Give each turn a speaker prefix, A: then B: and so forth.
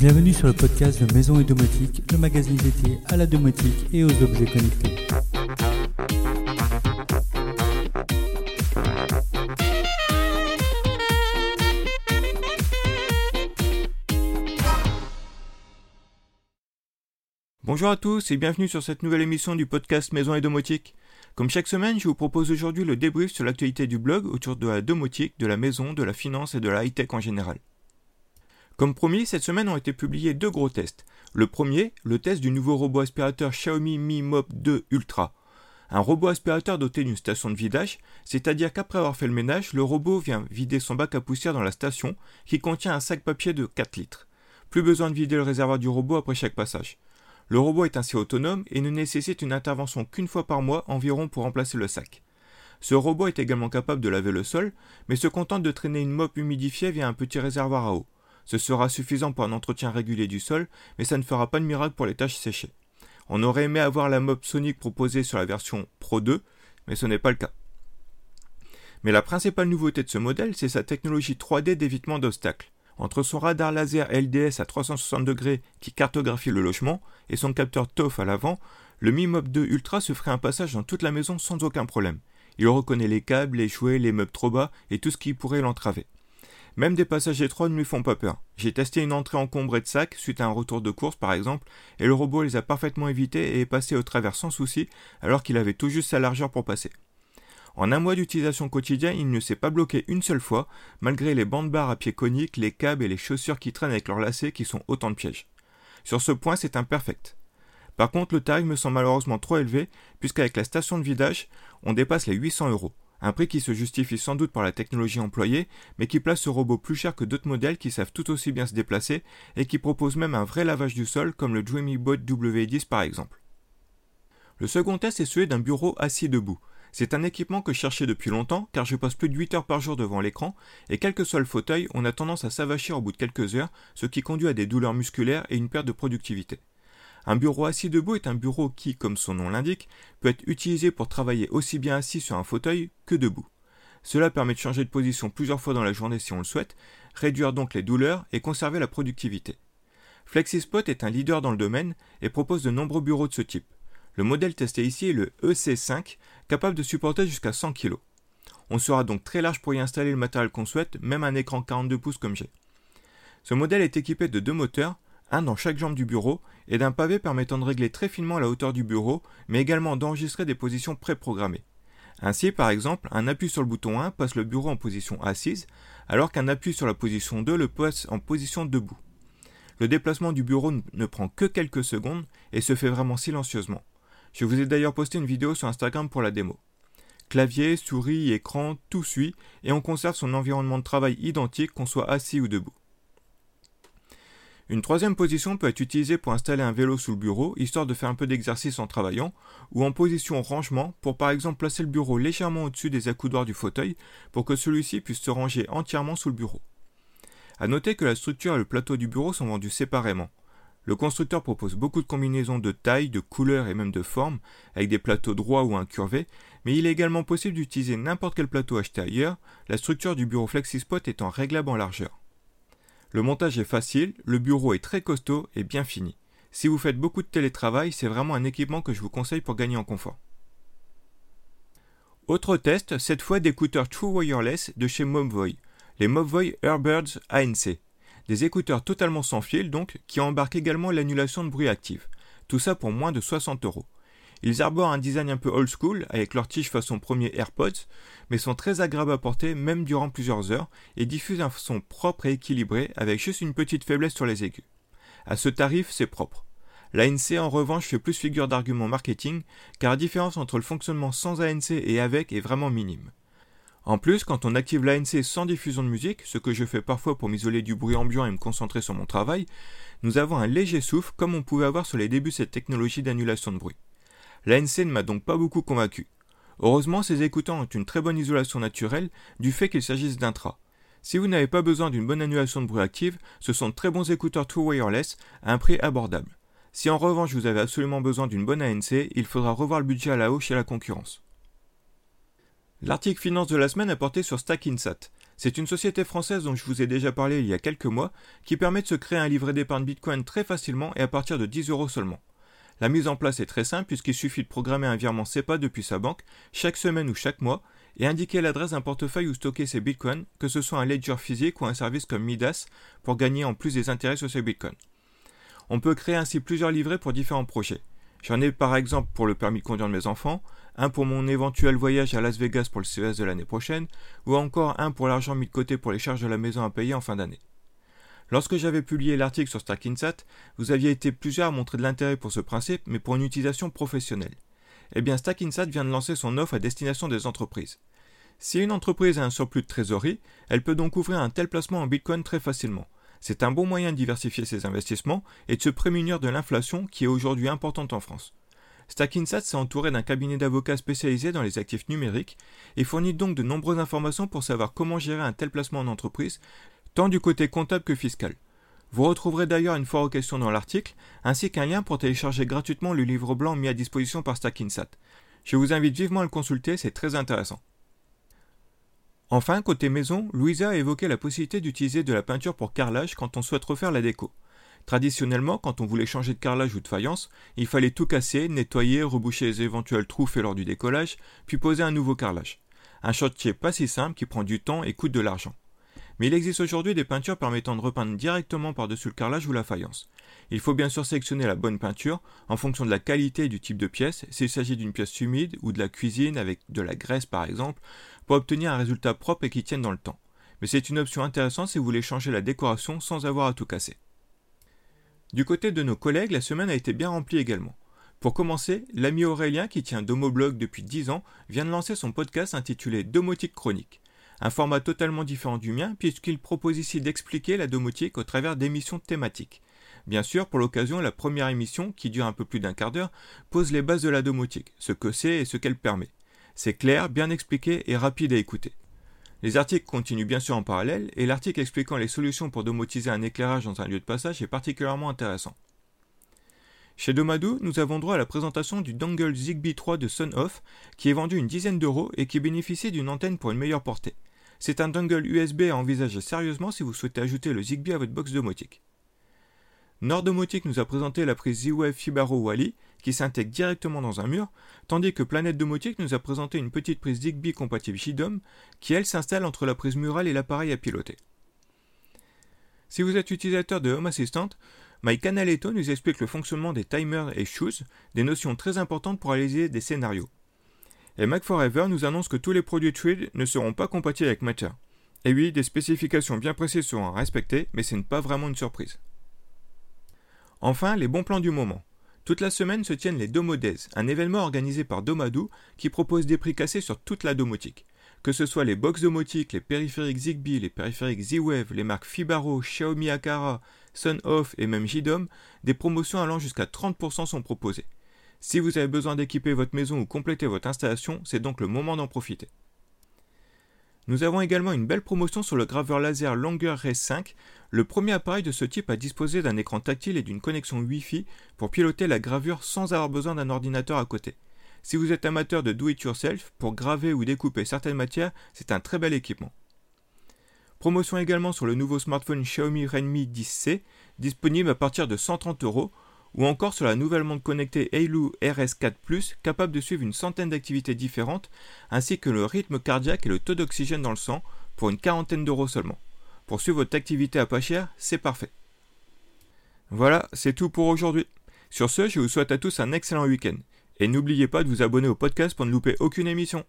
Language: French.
A: Bienvenue sur le podcast de Maison et Domotique, le magazine dédié à la domotique et aux objets connectés.
B: Bonjour à tous et bienvenue sur cette nouvelle émission du podcast Maison et Domotique. Comme chaque semaine, je vous propose aujourd'hui le débrief sur l'actualité du blog autour de la domotique, de la maison, de la finance et de la high-tech en général. Comme promis, cette semaine ont été publiés deux gros tests. Le premier, le test du nouveau robot aspirateur Xiaomi Mi Mop 2 Ultra. Un robot aspirateur doté d'une station de vidage, c'est-à-dire qu'après avoir fait le ménage, le robot vient vider son bac à poussière dans la station qui contient un sac papier de 4 litres. Plus besoin de vider le réservoir du robot après chaque passage. Le robot est ainsi autonome et ne nécessite une intervention qu'une fois par mois environ pour remplacer le sac. Ce robot est également capable de laver le sol, mais se contente de traîner une mop humidifiée via un petit réservoir à eau. Ce sera suffisant pour un entretien régulier du sol, mais ça ne fera pas de miracle pour les tâches séchées. On aurait aimé avoir la mop sonique proposée sur la version Pro 2, mais ce n'est pas le cas. Mais la principale nouveauté de ce modèle, c'est sa technologie 3D d'évitement d'obstacles. Entre son radar laser LDS à 360 degrés qui cartographie le logement et son capteur TOF à l'avant, le Mi Mop 2 Ultra se ferait un passage dans toute la maison sans aucun problème. Il reconnaît les câbles, les jouets, les meubles trop bas et tout ce qui pourrait l'entraver. Même des passages étroits ne lui font pas peur. J'ai testé une entrée encombrée de sacs suite à un retour de course par exemple, et le robot les a parfaitement évités et est passé au travers sans souci alors qu'il avait tout juste sa largeur pour passer. En un mois d'utilisation quotidienne, il ne s'est pas bloqué une seule fois, malgré les bandes barres à pieds coniques, les câbles et les chaussures qui traînent avec leurs lacets qui sont autant de pièges. Sur ce point, c'est imperfect. Par contre, le tarif me semble malheureusement trop élevé, puisqu'avec la station de vidage, on dépasse les 800 euros un prix qui se justifie sans doute par la technologie employée, mais qui place ce robot plus cher que d'autres modèles qui savent tout aussi bien se déplacer et qui proposent même un vrai lavage du sol comme le DreamyBot W10 par exemple. Le second test est celui d'un bureau assis debout. C'est un équipement que je cherchais depuis longtemps car je passe plus de 8 heures par jour devant l'écran et quel que soit le fauteuil, on a tendance à s'avachir au bout de quelques heures, ce qui conduit à des douleurs musculaires et une perte de productivité. Un bureau assis debout est un bureau qui, comme son nom l'indique, peut être utilisé pour travailler aussi bien assis sur un fauteuil que debout. Cela permet de changer de position plusieurs fois dans la journée si on le souhaite, réduire donc les douleurs et conserver la productivité. FlexiSpot est un leader dans le domaine et propose de nombreux bureaux de ce type. Le modèle testé ici est le EC5, capable de supporter jusqu'à 100 kg. On sera donc très large pour y installer le matériel qu'on souhaite, même un écran 42 pouces comme j'ai. Ce modèle est équipé de deux moteurs, un dans chaque jambe du bureau, et d'un pavé permettant de régler très finement la hauteur du bureau, mais également d'enregistrer des positions préprogrammées. Ainsi, par exemple, un appui sur le bouton 1 passe le bureau en position assise, alors qu'un appui sur la position 2 le passe en position debout. Le déplacement du bureau ne prend que quelques secondes et se fait vraiment silencieusement. Je vous ai d'ailleurs posté une vidéo sur Instagram pour la démo. Clavier, souris, écran, tout suit et on conserve son environnement de travail identique qu'on soit assis ou debout. Une troisième position peut être utilisée pour installer un vélo sous le bureau, histoire de faire un peu d'exercice en travaillant, ou en position rangement pour par exemple placer le bureau légèrement au-dessus des accoudoirs du fauteuil pour que celui-ci puisse se ranger entièrement sous le bureau. A noter que la structure et le plateau du bureau sont vendus séparément. Le constructeur propose beaucoup de combinaisons de taille, de couleurs et même de formes, avec des plateaux droits ou incurvés, mais il est également possible d'utiliser n'importe quel plateau acheté ailleurs, la structure du bureau FlexiSpot étant réglable en largeur. Le montage est facile, le bureau est très costaud et bien fini. Si vous faites beaucoup de télétravail, c'est vraiment un équipement que je vous conseille pour gagner en confort. Autre test, cette fois d'écouteurs True Wireless de chez Mobvoi, les Mobvoi Airbirds ANC. Des écouteurs totalement sans fil donc, qui embarquent également l'annulation de bruit active. Tout ça pour moins de 60 euros. Ils arborent un design un peu old school, avec leur tige façon premier AirPods, mais sont très agréables à porter même durant plusieurs heures, et diffusent un son propre et équilibré, avec juste une petite faiblesse sur les aigus. À ce tarif, c'est propre. L'ANC en revanche fait plus figure d'argument marketing, car la différence entre le fonctionnement sans ANC et avec est vraiment minime. En plus, quand on active l'ANC sans diffusion de musique, ce que je fais parfois pour m'isoler du bruit ambiant et me concentrer sur mon travail, nous avons un léger souffle comme on pouvait avoir sur les débuts de cette technologie d'annulation de bruit. L'ANC ne m'a donc pas beaucoup convaincu. Heureusement, ces écouteurs ont une très bonne isolation naturelle du fait qu'il s'agisse d'intra. Si vous n'avez pas besoin d'une bonne annulation de bruit active, ce sont de très bons écouteurs True Wireless à un prix abordable. Si en revanche vous avez absolument besoin d'une bonne ANC, il faudra revoir le budget à la hausse chez la concurrence. L'article finance de la semaine a porté sur StackInsat. C'est une société française dont je vous ai déjà parlé il y a quelques mois qui permet de se créer un livret d'épargne Bitcoin très facilement et à partir de 10 euros seulement. La mise en place est très simple puisqu'il suffit de programmer un virement SEPA depuis sa banque chaque semaine ou chaque mois et indiquer l'adresse d'un portefeuille où stocker ses bitcoins, que ce soit un ledger physique ou un service comme Midas, pour gagner en plus des intérêts sur ses bitcoins. On peut créer ainsi plusieurs livrets pour différents projets. J'en ai par exemple pour le permis de conduire de mes enfants, un pour mon éventuel voyage à Las Vegas pour le CES de l'année prochaine, ou encore un pour l'argent mis de côté pour les charges de la maison à payer en fin d'année. Lorsque j'avais publié l'article sur Stackinsat, vous aviez été plusieurs à montrer de l'intérêt pour ce principe, mais pour une utilisation professionnelle. Eh bien, Stackinsat vient de lancer son offre à destination des entreprises. Si une entreprise a un surplus de trésorerie, elle peut donc ouvrir un tel placement en Bitcoin très facilement. C'est un bon moyen de diversifier ses investissements et de se prémunir de l'inflation qui est aujourd'hui importante en France. Stackinsat s'est entouré d'un cabinet d'avocats spécialisé dans les actifs numériques et fournit donc de nombreuses informations pour savoir comment gérer un tel placement en entreprise, tant du côté comptable que fiscal. Vous retrouverez d'ailleurs une foire aux questions dans l'article, ainsi qu'un lien pour télécharger gratuitement le livre blanc mis à disposition par Stackinsat. Je vous invite vivement à le consulter, c'est très intéressant. Enfin, côté maison, Louisa a évoqué la possibilité d'utiliser de la peinture pour carrelage quand on souhaite refaire la déco. Traditionnellement, quand on voulait changer de carrelage ou de faïence, il fallait tout casser, nettoyer, reboucher les éventuels trous faits lors du décollage, puis poser un nouveau carrelage. Un chantier pas si simple qui prend du temps et coûte de l'argent. Mais il existe aujourd'hui des peintures permettant de repeindre directement par-dessus le carrelage ou la faïence. Il faut bien sûr sélectionner la bonne peinture en fonction de la qualité et du type de pièce, s'il s'agit d'une pièce humide ou de la cuisine avec de la graisse par exemple, pour obtenir un résultat propre et qui tienne dans le temps. Mais c'est une option intéressante si vous voulez changer la décoration sans avoir à tout casser. Du côté de nos collègues, la semaine a été bien remplie également. Pour commencer, l'ami Aurélien, qui tient Domoblog depuis 10 ans, vient de lancer son podcast intitulé Domotique Chronique un format totalement différent du mien puisqu'il propose ici d'expliquer la domotique au travers d'émissions thématiques. Bien sûr, pour l'occasion, la première émission, qui dure un peu plus d'un quart d'heure, pose les bases de la domotique, ce que c'est et ce qu'elle permet. C'est clair, bien expliqué et rapide à écouter. Les articles continuent bien sûr en parallèle, et l'article expliquant les solutions pour domotiser un éclairage dans un lieu de passage est particulièrement intéressant. Chez Domadou, nous avons droit à la présentation du dongle Zigbee 3 de Sonoff, qui est vendu une dizaine d'euros et qui bénéficie d'une antenne pour une meilleure portée. C'est un dongle USB à envisager sérieusement si vous souhaitez ajouter le Zigbee à votre box domotique. Nord Domotique nous a présenté la prise Z-Wave Fibaro Wally qui s'intègre directement dans un mur, tandis que Planète Domotique nous a présenté une petite prise Zigbee compatible JDOM qui elle s'installe entre la prise murale et l'appareil à piloter. Si vous êtes utilisateur de Home Assistant, MyCanaletto nous explique le fonctionnement des timers et shoes, des notions très importantes pour réaliser des scénarios. Et Mac Forever nous annonce que tous les produits Trade ne seront pas compatibles avec Matter. Et oui, des spécifications bien précises seront respectées, mais ce n'est pas vraiment une surprise. Enfin, les bons plans du moment. Toute la semaine se tiennent les Domodes, un événement organisé par Domadou qui propose des prix cassés sur toute la domotique. Que ce soit les box domotiques, les périphériques Zigbee, les périphériques Z-Wave, les marques Fibaro, Xiaomi Akara, Sun-Off et même JDOM, des promotions allant jusqu'à 30% sont proposées. Si vous avez besoin d'équiper votre maison ou compléter votre installation, c'est donc le moment d'en profiter. Nous avons également une belle promotion sur le graveur laser Longer Ray 5, le premier appareil de ce type à disposer d'un écran tactile et d'une connexion Wi-Fi pour piloter la gravure sans avoir besoin d'un ordinateur à côté. Si vous êtes amateur de do-it-yourself, pour graver ou découper certaines matières, c'est un très bel équipement. Promotion également sur le nouveau smartphone Xiaomi Redmi 10C, disponible à partir de 130 euros, ou encore sur la nouvelle montre connectée Eilu RS4 Plus, capable de suivre une centaine d'activités différentes, ainsi que le rythme cardiaque et le taux d'oxygène dans le sang, pour une quarantaine d'euros seulement. Pour suivre votre activité à pas cher, c'est parfait. Voilà, c'est tout pour aujourd'hui. Sur ce, je vous souhaite à tous un excellent week-end. Et n'oubliez pas de vous abonner au podcast pour ne louper aucune émission.